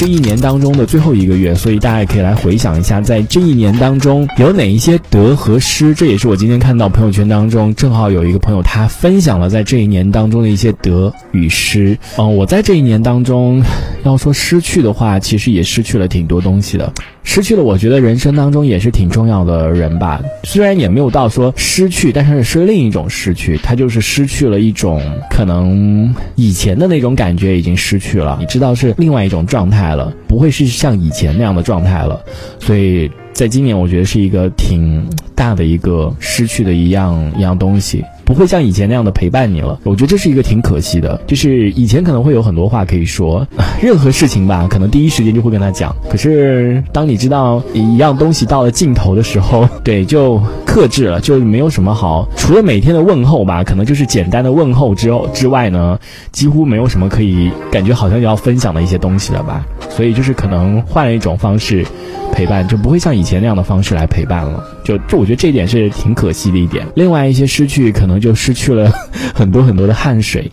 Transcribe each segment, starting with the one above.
这一年当中的最后一个月，所以大家也可以来回想一下，在这一年当中有哪一些得和失。这也是我今天看到朋友圈当中，正好有一个朋友他分享了在这一年当中的一些得与失。嗯，我在这一年当中，要说失去的话，其实也失去了挺多东西的。失去了，我觉得人生当中也是挺重要的人吧。虽然也没有到说失去，但是是另一种失去，他就是失去了一种可能以前的那种感觉已经失去了。你知道是另外一种状态了，不会是像以前那样的状态了。所以在今年，我觉得是一个挺大的一个失去的一样一样东西。不会像以前那样的陪伴你了，我觉得这是一个挺可惜的。就是以前可能会有很多话可以说，任何事情吧，可能第一时间就会跟他讲。可是当你知道一样东西到了尽头的时候，对，就克制了，就没有什么好。除了每天的问候吧，可能就是简单的问候之后之外呢，几乎没有什么可以感觉好像要分享的一些东西了吧。所以就是可能换了一种方式陪伴，就不会像以前那样的方式来陪伴了。就就我觉得这一点是挺可惜的一点。另外一些失去可能。就失去了 很多很多的汗水，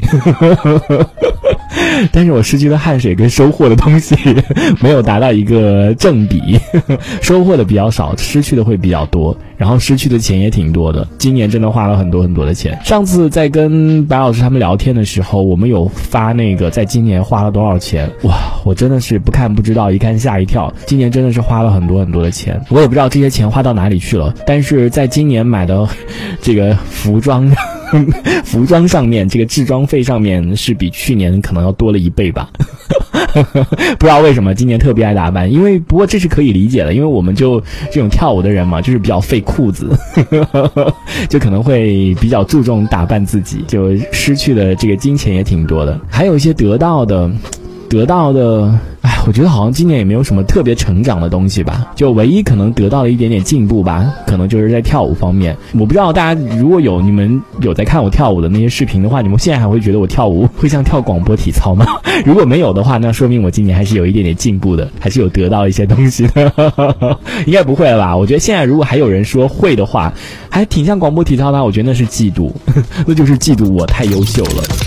但是我失去的汗水跟收获的东西没有达到一个正比，收获的比较少，失去的会比较多，然后失去的钱也挺多的。今年真的花了很多很多的钱。上次在跟白老师他们聊天的时候，我们有发那个在今年花了多少钱，哇，我真的是不看不知道，一看吓一跳。今年真的是花了很多很多的钱，我也不知道这些钱花到哪里去了。但是在今年买的 这个服装。服装上面这个制装费上面是比去年可能要多了一倍吧，不知道为什么今年特别爱打扮，因为不过这是可以理解的，因为我们就这种跳舞的人嘛，就是比较费裤子，就可能会比较注重打扮自己，就失去的这个金钱也挺多的，还有一些得到的，得到的。我觉得好像今年也没有什么特别成长的东西吧，就唯一可能得到了一点点进步吧，可能就是在跳舞方面。我不知道大家如果有你们有在看我跳舞的那些视频的话，你们现在还会觉得我跳舞会像跳广播体操吗？如果没有的话，那说明我今年还是有一点点进步的，还是有得到一些东西的。应该不会了吧？我觉得现在如果还有人说会的话，还挺像广播体操的，我觉得那是嫉妒，那就是嫉妒我太优秀了。